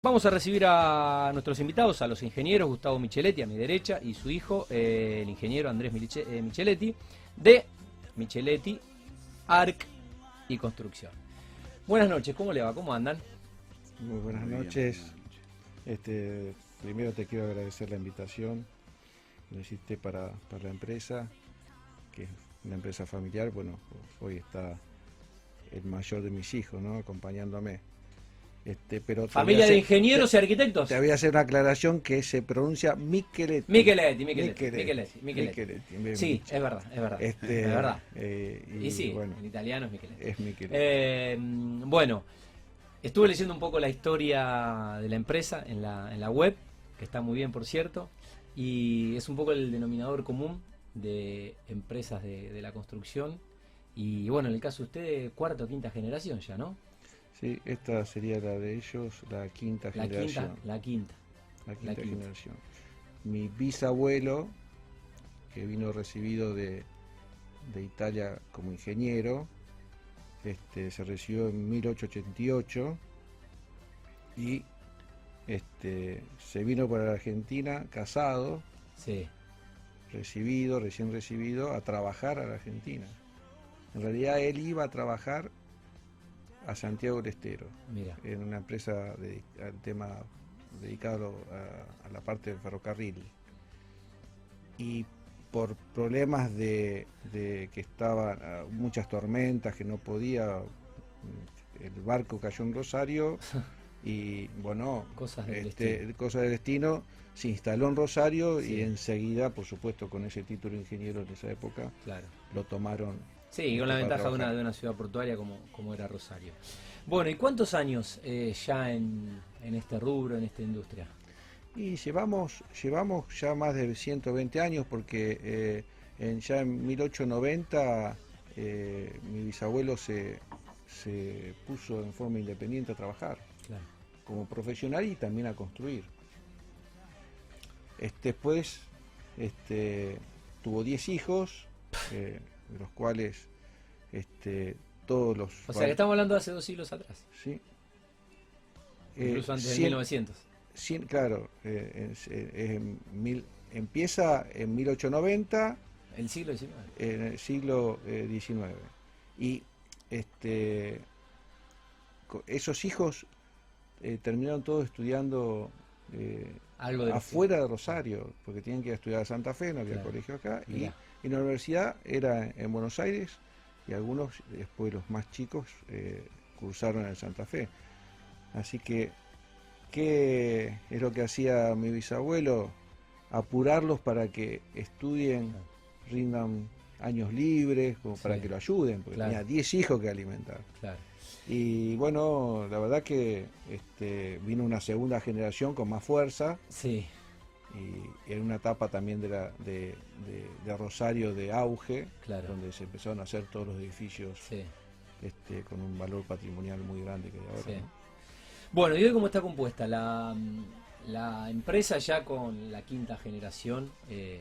Vamos a recibir a nuestros invitados, a los ingenieros Gustavo Micheletti a mi derecha y su hijo, eh, el ingeniero Andrés Miliche- eh, Micheletti, de Micheletti, ARC y Construcción. Buenas noches, ¿cómo le va? ¿Cómo andan? Muy buenas Muy bien, noches. buenas noches. Este, primero te quiero agradecer la invitación que me hiciste para, para la empresa, que es una empresa familiar. Bueno, hoy está el mayor de mis hijos, ¿no? Acompañándome. Este, pero Familia de ingenieros y arquitectos. Te voy a hacer una aclaración que se pronuncia Micheletti. Micheletti, Micheletti, Micheletti, Micheletti, Sí, es verdad, es verdad. Este, es verdad. eh, y, Y sí, bueno, en italiano es Micheletti. es Micheletti. Eh, bueno, estuve leyendo un poco la historia de la empresa en la, en la web, que está muy bien, por cierto, y es un poco el denominador común de empresas de, de la construcción. Y bueno, en el caso de ustedes, cuarta o quinta generación ya, ¿no? Sí, esta sería la de ellos, la quinta La generación. quinta, la quinta. La quinta, quinta. generación. Mi bisabuelo, que vino recibido de, de Italia como ingeniero, este, se recibió en 1888 y este, se vino para la Argentina casado, Sí, recibido, recién recibido, a trabajar a la Argentina. En realidad él iba a trabajar a Santiago del Estero mira. en una empresa de- al tema dedicado a, a la parte del ferrocarril. Y por problemas de, de que estaban ah, muchas tormentas, que no podía, mm, el barco cayó en Rosario y bueno, Cosas del este, destino. cosa del destino, se instaló en Rosario Sí. y enseguida, por supuesto, con ese título de ingeniero en esa época, Claro. lo tomaron Sí, con la Para ventaja de una, de una ciudad portuaria como, como era Rosario. Bueno, ¿y cuántos años eh, ya en, en este rubro, en esta industria? Y llevamos, llevamos ya más de 120 años porque eh, en, ya en 1890 eh, mi bisabuelo se, se puso en forma independiente a trabajar Claro. como profesional y también a construir. Este, después este, tuvo 10 hijos, eh, de los cuales este, todos los... O sea, que estamos hablando de hace dos siglos atrás. Sí. Eh, Incluso antes de cien- 1900. Cien- claro, eh, es- eh, en mil- empieza en 1890 El siglo XIX. en el siglo eh, XIX. Y este, esos hijos eh, terminaron todos estudiando eh, Algo de afuera de Rosario, porque tenían que ir a estudiar a Santa Fe, no había Claro. colegio acá, Mirá. y la universidad era en Buenos Aires, y algunos, después los más chicos, eh, cursaron en Santa Fe. Así que, ¿qué es lo que hacía mi bisabuelo? Apurarlos para que estudien, rindan años libres, como para Sí. que lo ayuden, porque Claro. tenía 10 hijos que alimentar. Claro. Y bueno, la verdad que este, vino una segunda generación con más fuerza Sí, y en una etapa también de, la, de, de- de Rosario de auge, claro. donde se empezaron a hacer todos los edificios Sí. este, con un valor patrimonial muy grande que hay ahora. Sí. ¿no? Bueno, ¿y hoy cómo está compuesta? La, la empresa ya con la quinta generación eh,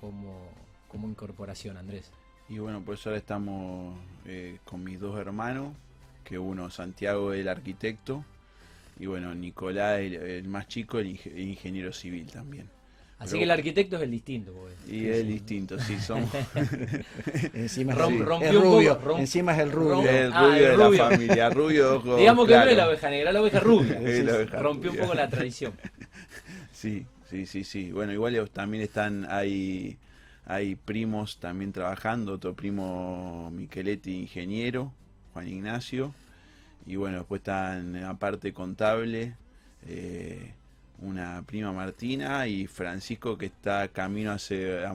como, como incorporación, Andrés. Y bueno, pues ahora estamos eh, con mis dos hermanos, que uno Santiago el arquitecto y bueno, Nicolás el, el más chico, el inge- el ingeniero civil también. Así Pero- que el arquitecto es el distinto. porque- Y es distinto, sí, somos Encima es, Rom- el- rompió es un poco, rubio, rom- encima es el rubio. rom- el Ah, rubio el de la familia, rubio de ojos Digamos que no es la oveja negra, la oveja rubia. Es la oveja Rompió un poco la tradición. Sí, sí, sí, sí. Bueno, igual también están, hay, hay primos también trabajando, otro primo Micheletti, ingeniero, Juan Ignacio, y bueno, después están aparte contable, eh, una prima Martina y Francisco que está camino a ser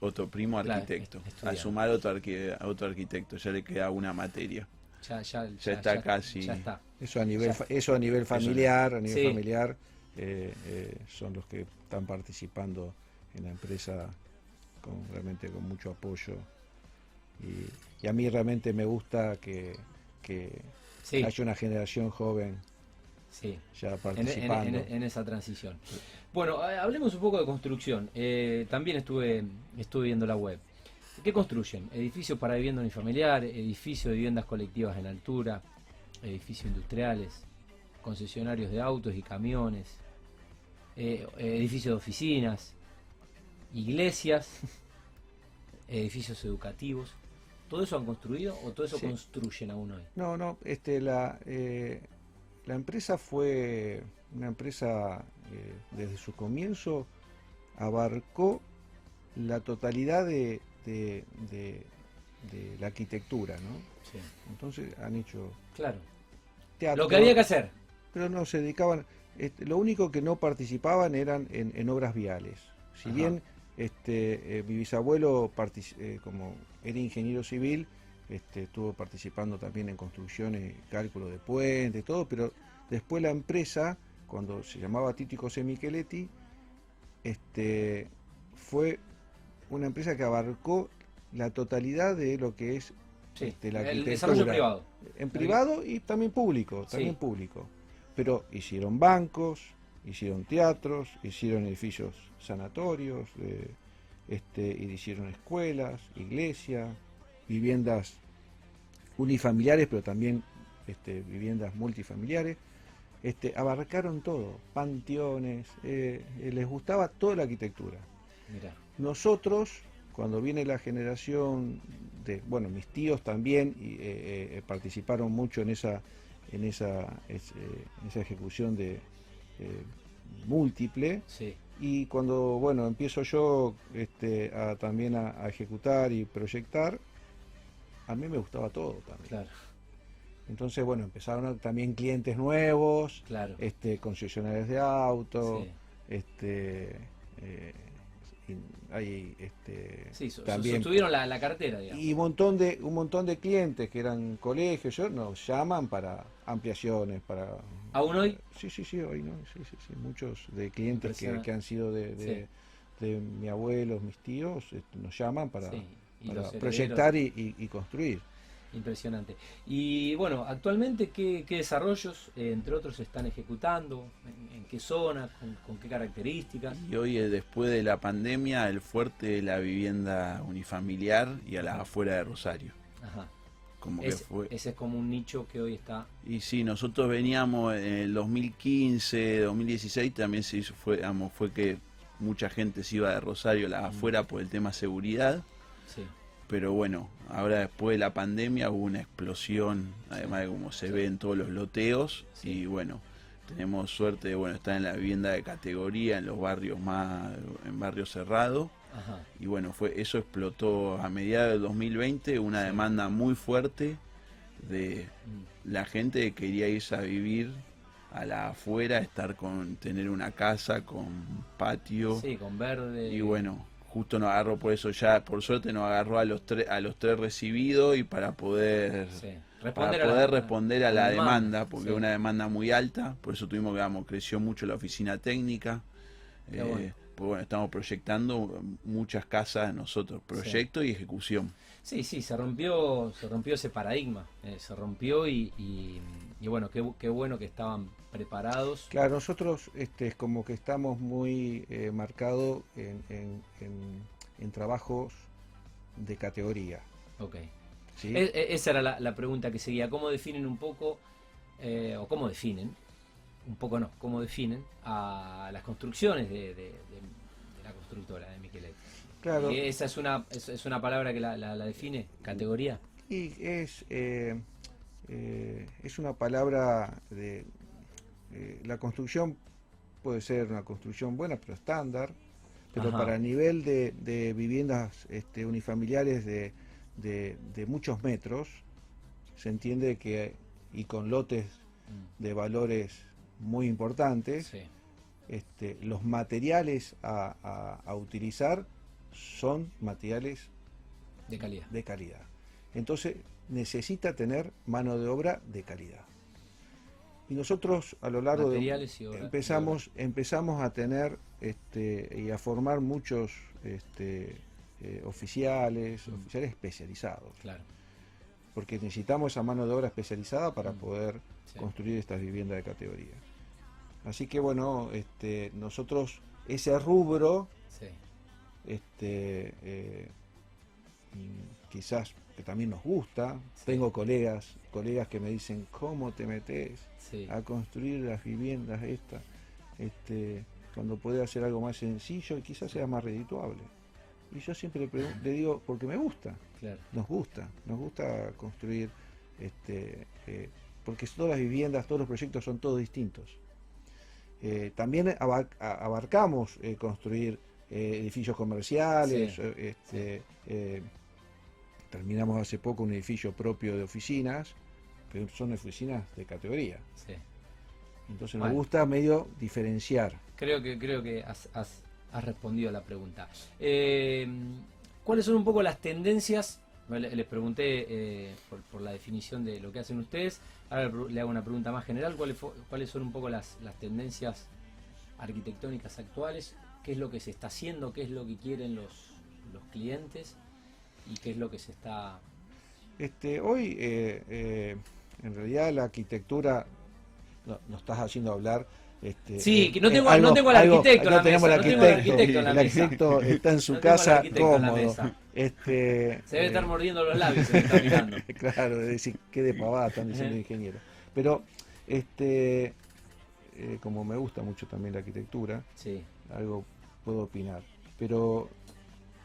otro primo Claro, arquitecto, est- a sumar otro, arqui- otro arquitecto, ya le queda una materia. Ya, ya, Ya está casi. Ya está. Eso a nivel, eso a nivel familiar, a nivel Sí. familiar, eh, eh, son los que están participando en la empresa con realmente con mucho apoyo. Y, y a mí realmente me gusta que, que Sí, haya una generación joven sí. ya En, en- participando. en- en esa transición. Bueno, hablemos un poco de construcción. Eh, también estuve, estuve viendo la web. ¿Qué construyen? Edificios para vivienda unifamiliar, edificios de viviendas colectivas en altura, edificios industriales. concesionarios de autos y camiones, eh, edificios de oficinas, iglesias, edificios educativos. ¿Todo eso han construido o todo eso Sí. construyen aún hoy? No, no, este, la, eh, la empresa fue una empresa eh, desde su comienzo abarcó la totalidad de, de- de- de la arquitectura, ¿no? Sí, Entonces han hecho claro. teatro, Lo que había que hacer. pero no se dedicaban, este, lo único que no participaban eran en, en obras viales. Si Ajá. bien este, eh, mi bisabuelo eh, como era ingeniero civil, este, estuvo participando también en construcciones, cálculo de puentes, todo, pero después la empresa, cuando se llamaba Tito José Micheletti, este, fue una empresa que abarcó la totalidad de lo que es Sí, este, la el desarrollo privado. En privado y también público, Sí. también público. Pero hicieron bancos, hicieron teatros, hicieron edificios sanatorios, eh, este, hicieron escuelas, iglesias, viviendas unifamiliares, pero también este, viviendas multifamiliares. Este, abarcaron todo, panteones, eh, les gustaba toda la arquitectura. Mirá. Nosotros, cuando viene la generación de, bueno, mis tíos también eh, eh, participaron mucho en esa, en esa, es- en esa ejecución de eh, múltiple. Sí, Y cuando, bueno, empiezo yo este, a, también a, a ejecutar y proyectar, a mí me gustaba todo también. claro, Entonces, bueno, empezaron también clientes nuevos, claro. este, concesionarios de autos, Sí. este eh, hay este Sí, so- so- también sostuvieron la, la cartera, digamos. y un montón de un montón de clientes que eran colegios yo, nos llaman para ampliaciones para ¿Aún hoy? sí sí sí hoy no sí sí sí muchos de clientes que, que han sido de, de, de mi abuelo mis tíos este, nos llaman para, Sí, y para los herederos. proyectar y, y- y construir Impresionante. Y bueno, actualmente, ¿qué, qué desarrollos, eh, entre otros, se están ejecutando? ¿En, en qué zona? Con, con qué características? Y hoy, eh, después de la pandemia, el fuerte de la vivienda unifamiliar y a la afuera de Rosario. Ajá. Como que Es- fue. Ese es como un nicho que hoy está. Y sí, nosotros veníamos en el 2015, 2016, también se hizo, fue, digamos, fue que mucha gente se iba de Rosario la Mm. afuera por el tema seguridad. Sí, Pero bueno, ahora después de la pandemia hubo una explosión, además de como se Sí. ve en todos los loteos. Sí. Y bueno, tenemos suerte de bueno, estar en la vivienda de categoría, en los barrios más, en barrios cerrados. Ajá. Y bueno, fue eso explotó a mediados del 2020, una Sí. demanda muy fuerte de Mm, la gente que quería irse a vivir a la afuera, estar con, tener una casa con patio. Sí, con verde. Y bueno, justo nos agarró por eso ya, por suerte nos agarró a los tres, a los tres recibidos y para poder, Sí. para Responder a poder la- responder a la demanda, porque sí. es una demanda muy alta, por eso tuvimos que vamos, creció mucho la oficina técnica. Eh, bueno. Pues bueno, estamos proyectando muchas casas nosotros, proyecto y ejecución. Sí, sí, se rompió, se rompió ese paradigma, eh, se rompió y, y- y bueno, qué, qué bueno que estaban preparados. Claro, nosotros este, es como que estamos muy eh, marcados en, en- en- en trabajos de categoría. Ok. ¿sí? E- e- esa era la, la pregunta que seguía. ¿Cómo definen un poco, eh, o cómo definen, un poco no, cómo definen a las construcciones de, de- de- de la constructora de Micheletti? Claro, esa es una, es, es una palabra que la, la- la define, categoría. y es, eh, eh, es una palabra de... eh, la construcción puede ser una construcción buena, pero estándar, pero Ajá. para nivel de, de viviendas este, unifamiliares de, de- de muchos metros, se entiende que, y con lotes Mm, de valores muy importantes, Sí, este, los materiales a, a- a utilizar son materiales de calidad. de calidad. Entonces necesita tener mano de obra de calidad. Y nosotros a lo largo de Materiales y obra- empezamos empezamos a tener este, y a formar muchos este, eh, oficiales, Mm. oficiales especializados, Claro. Porque necesitamos esa mano de obra especializada para Mm. poder sí. construir estas viviendas de categoría. Así que bueno, este, nosotros ese rubro Sí. este, eh, mm, quizás que también nos gusta. Sí. Tengo colegas, colegas que me dicen, ¿cómo te metes a construir las viviendas estas? Este, cuando puede hacer algo más sencillo y quizás sea más redituable. Y yo siempre le, le digo, porque me gusta, Claro. nos gusta, nos gusta construir, este, eh, porque todas las viviendas, todos los proyectos son todos distintos. Eh, también abar- abarcamos eh, construir edificios comerciales, Sí, este, terminamos hace poco un edificio propio de oficinas, pero son oficinas de categoría. Sí. Entonces nos Bueno. gusta medio diferenciar. Creo que, creo que has, has- has respondido a la pregunta. Eh, ¿Cuáles son un poco las tendencias? Le- Les pregunté eh, por, la definición de lo que hacen ustedes. Ahora le hago una pregunta más general. ¿Cuáles, son un poco las, las tendencias arquitectónicas actuales? ¿Qué es lo que se está haciendo? ¿Qué es lo que quieren los, los clientes? ¿Y qué es lo que se está... Este, hoy, eh, en realidad, la arquitectura, no, nos estás haciendo hablar. Este, Sí, eh, que no eh, tengo- no tengo al arquitecto en la tenemos mesa, al no tengo al arquitecto, arquitecto en la el mesa. arquitecto está en su No casa arquitecto cómodo. Este, Se debe estar eh, mordiendo los labios, se me está mirando. claro, de decir, qué de pavada están diciendo Ajá. ingeniero. Pero, este, eh, como me gusta mucho también la arquitectura, Sí, algo puedo opinar. Pero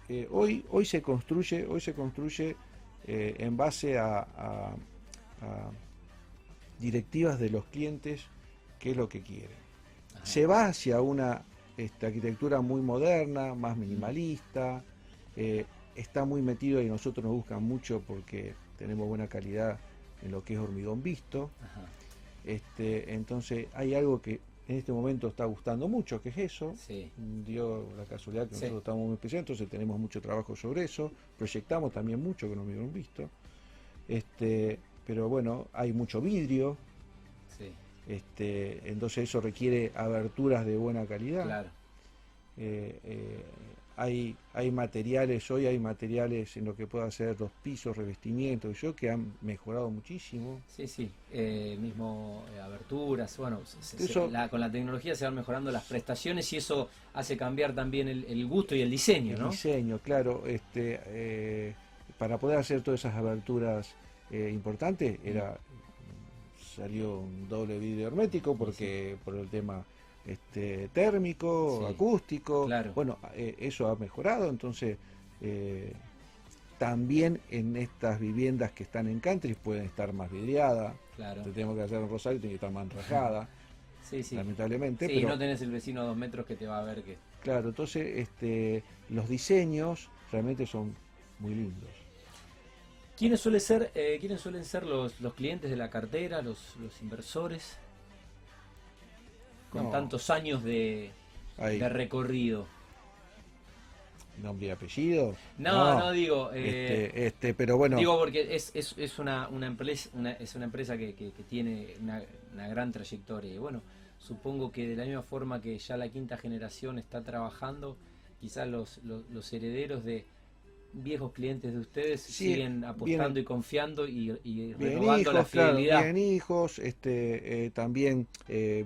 eh, hoy, hoy se construye, hoy se construye en base a, a- a directivas de los clientes, qué es lo que quieren. Ajá. Se va hacia una arquitectura muy moderna, más minimalista, eh, está muy metido y nosotros nos buscan mucho porque tenemos buena calidad en lo que es hormigón visto. Ajá. Este, entonces hay algo que en este momento está gustando mucho, que es eso. Sí, Dio la casualidad que Sí. nosotros estamos muy especiales, entonces tenemos mucho trabajo sobre eso. Proyectamos también mucho con hormigón visto. Este, pero bueno, hay mucho vidrio, sí, este, entonces eso requiere aberturas de buena calidad. claro. Eh, eh, hay, hay materiales, hoy hay materiales en lo que pueda ser los pisos, revestimientos, yo que han mejorado muchísimo. Sí, sí, eh, mismo eh, aberturas, bueno, se- se- Eso- la- con la tecnología se van mejorando las prestaciones y eso hace cambiar también el, el gusto y el diseño, El ¿no? diseño, claro, este, eh, para poder hacer todas esas aberturas importantes, era salió un doble vidrio hermético porque por el tema este, térmico, Sí, acústico, claro. bueno, eh, eso ha mejorado, entonces eh, también en estas viviendas que están en country pueden estar más vidriadas, Claro. te tenemos que hacer en Rosario, tiene que estar más enrajada, Sí, sí. lamentablemente, Sí, pero no tenés el vecino a dos metros que te va a ver que... Claro, entonces este, los diseños realmente son muy lindos. ¿Quiénes, suele ser, eh, ¿quiénes suelen ser los, los clientes de la cartera, los, los inversores? Con No. tantos años de, de recorrido. nombre y apellido. No, no, digo... eh, este, este, pero bueno, Digo porque es, es, es una, una empresa, una- es una empresa que, que- que tiene una, una gran trayectoria. Y bueno, supongo que de la misma forma que ya la quinta generación está trabajando, quizás los, los, los herederos de viejos clientes de ustedes Sí, siguen apostando y confiando y, y renovando la hijos, claro, fidelidad. bien hijos, este, eh, también eh,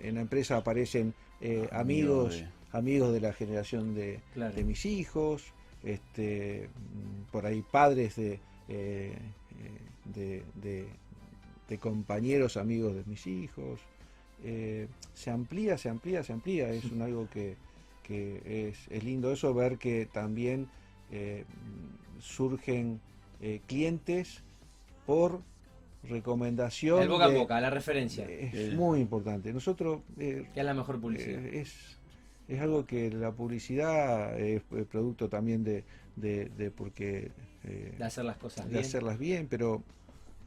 en la empresa aparecen eh, amigos, de- amigos de la generación de, Claro. de mis hijos, este, mm, por ahí padres de, de, de- compañeros amigos de mis hijos. Se amplía, se amplía, se amplía. Es un algo que, que es, es lindo eso, ver que también eh, surgen eh, clientes por recomendación. El boca a boca, la referencia, Es muy importante. Nosotros eh, que es la mejor publicidad. eh, es, es algo que la publicidad es, producto también de, de, de porque eh, de hacer las cosas de bien. hacerlas bien, pero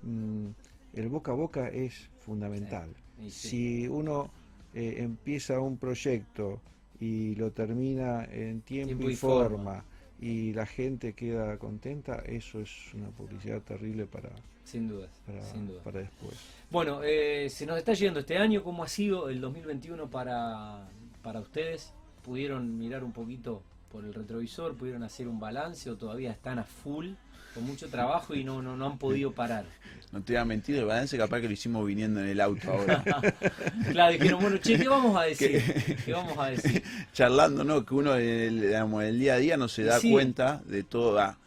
mm, el boca a boca es fundamental. Sí. Si uno eh, empieza un proyecto y lo termina en tiempo, Tiempo y, y forma, forma. Y la gente queda contenta, eso es una publicidad terrible para, Sin dudas, para, sin dudas. para después. Bueno, eh, se nos está yendo este año. ¿Cómo ha sido el 2021 para, para ustedes? ¿Pudieron mirar un poquito por el retrovisor? ¿Pudieron hacer un balance o todavía están a full con mucho trabajo y no, no, no han podido parar? No te voy a mentir, el balance capaz que lo hicimos viniendo en el auto ahora. claro, dijeron, bueno, che, ¿qué vamos a decir? ¿Qué vamos a decir? Charlando, ¿no? Que uno en el, digamos, el día a día no se da Sí. cuenta de todo. ah,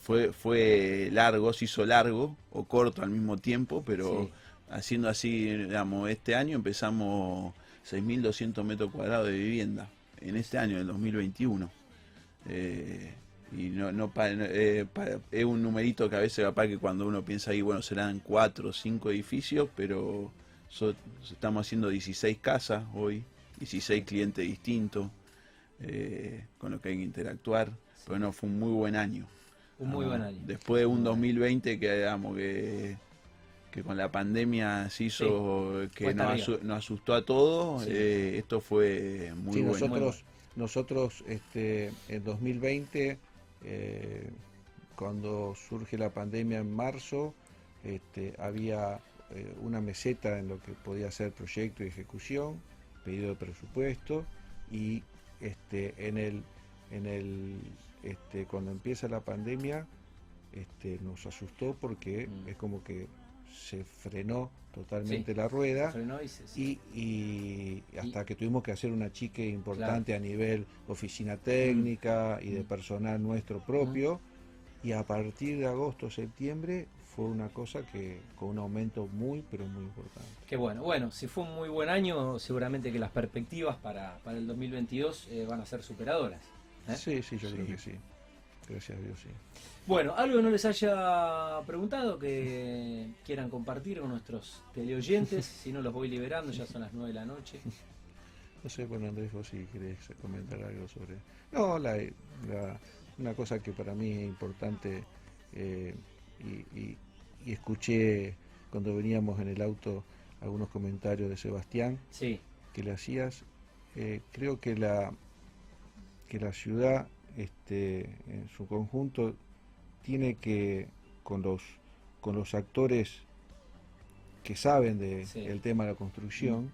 fue, fue largo, se hizo largo o corto al mismo tiempo, pero Sí. haciendo así, digamos, este año empezamos 6.200 metros cuadrados de vivienda, en este año, en el 2021. Eh, y no, no pa- eh, pa- es un numerito que a veces capaz que cuando uno piensa ahí, bueno, serán cuatro o cinco edificios, pero so- estamos haciendo 16 casas hoy, 16 clientes distintos, eh, con los que hay que interactuar. Pero no, fue un muy buen año. Un muy Ah, buen año. Después de un 2020 que, digamos, que, que con la pandemia se hizo, que nos, asu- nos asustó a todos, Sí. eh, esto fue muy Sí, bueno. nosotros, nosotros este, en 2020, eh, cuando surge la pandemia en marzo, este, había eh, una meseta en lo que podía ser proyecto y ejecución, pedido de presupuesto, y este, en el, en el, este, cuando empieza la pandemia, este, nos asustó porque Mm. es como que se frenó totalmente Sí. la rueda Frenó y se- sí. y, y hasta que tuvimos que hacer una chique importante Claro. a nivel oficina técnica y de personal nuestro propio. Y a partir de agosto, septiembre, fue una cosa que con un aumento muy, pero muy importante. Qué bueno. Bueno, si fue un muy buen año, seguramente que las perspectivas para, para el 2022 eh, van a ser superadoras. ¿eh? Sí, sí, yo Sí. creo que sí. Gracias a Dios, sí. Bueno, algo que no les haya preguntado que quieran compartir con nuestros teleoyentes, si no los voy liberando, ya son las 9 de la noche. No sé, bueno, Andrés, vos si querés comentar algo sobre... No, la, la- una cosa que para mí es importante eh, y, y- y escuché cuando veníamos en el auto algunos comentarios de Sebastián Sí, que le hacías, eh, creo que la, que la ciudad este, en su conjunto tiene que, con los, con los actores que saben del Sí. tema de la construcción,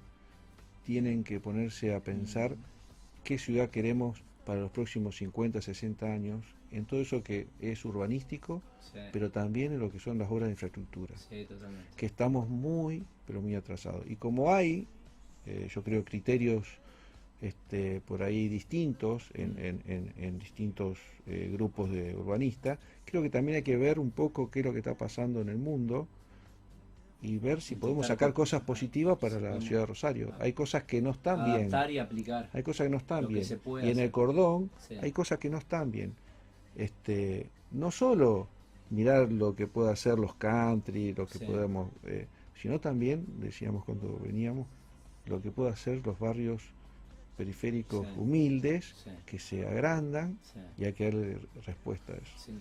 tienen que ponerse a pensar qué ciudad queremos para los próximos 50, 60 años, en todo eso que es urbanístico, sí, pero también en lo que son las obras de infraestructura. Sí, que estamos muy, pero muy atrasados. Y como hay, eh, yo creo, criterios este, por ahí distintos en, en- en- en distintos eh, grupos de urbanistas, creo que también hay que ver un poco qué es lo que está pasando en el mundo y ver si podemos sacar co- cosas positivas para la ciudad de Rosario. Hay cosas que no están bien. Adaptar y aplicar. Hay cosas que no están bien. puede Y en el cordón Sí. hay cosas que no están bien. Este, no solo mirar lo que pueda hacer los country, lo que Sí. podemos, eh, sino también, decíamos cuando veníamos, lo que pueda hacer los barrios periféricos Sí. humildes, Sí, que se agrandan sí. y hay que darle respuesta a eso.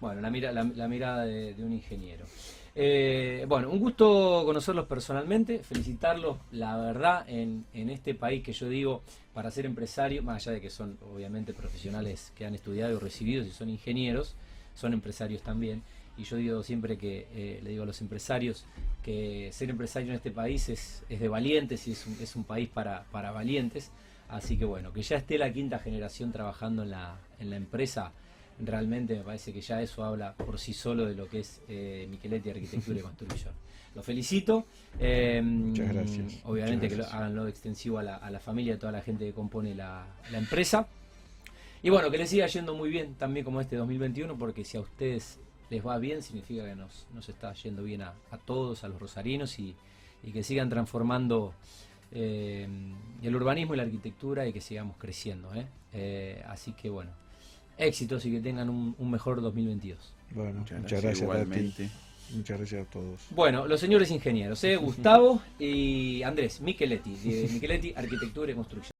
Bueno, la, mira, la, la mirada de, de un ingeniero. Eh, bueno, un gusto conocerlos personalmente, felicitarlos, la verdad, en, en este país que yo digo, para ser empresario, más allá de que son obviamente profesionales que han estudiado y recibido y son ingenieros, son empresarios también. Y yo digo siempre que, eh, le digo a los empresarios, que ser empresario en este país es, es de valientes y es un, es un país para, para valientes. Así que bueno, que ya esté la quinta generación trabajando en la, en la empresa, realmente me parece que ya eso habla por sí solo de lo que es eh, Micheletti Arquitectura y Construcción. Lo felicito. eh, Muchas gracias. Obviamente Muchas que lo, gracias. háganlo extensivo a la, a la familia, a toda la gente que compone la, la empresa. Y bueno, que les siga yendo muy bien también como este 2021, porque si a ustedes les va bien, significa que nos, nos está yendo bien a, a todos, a los rosarinos, y, y que sigan transformando eh, el urbanismo y la arquitectura y que sigamos creciendo. ¿eh? Eh, así que bueno, éxitos y que tengan un, un mejor 2022. Bueno, Muchas muchas, gracias, gracias, a ti. Muchas gracias a todos. Bueno, los señores ingenieros, ¿eh? Gustavo y Andrés Micheletti, de Micheletti Arquitectura y Construcción.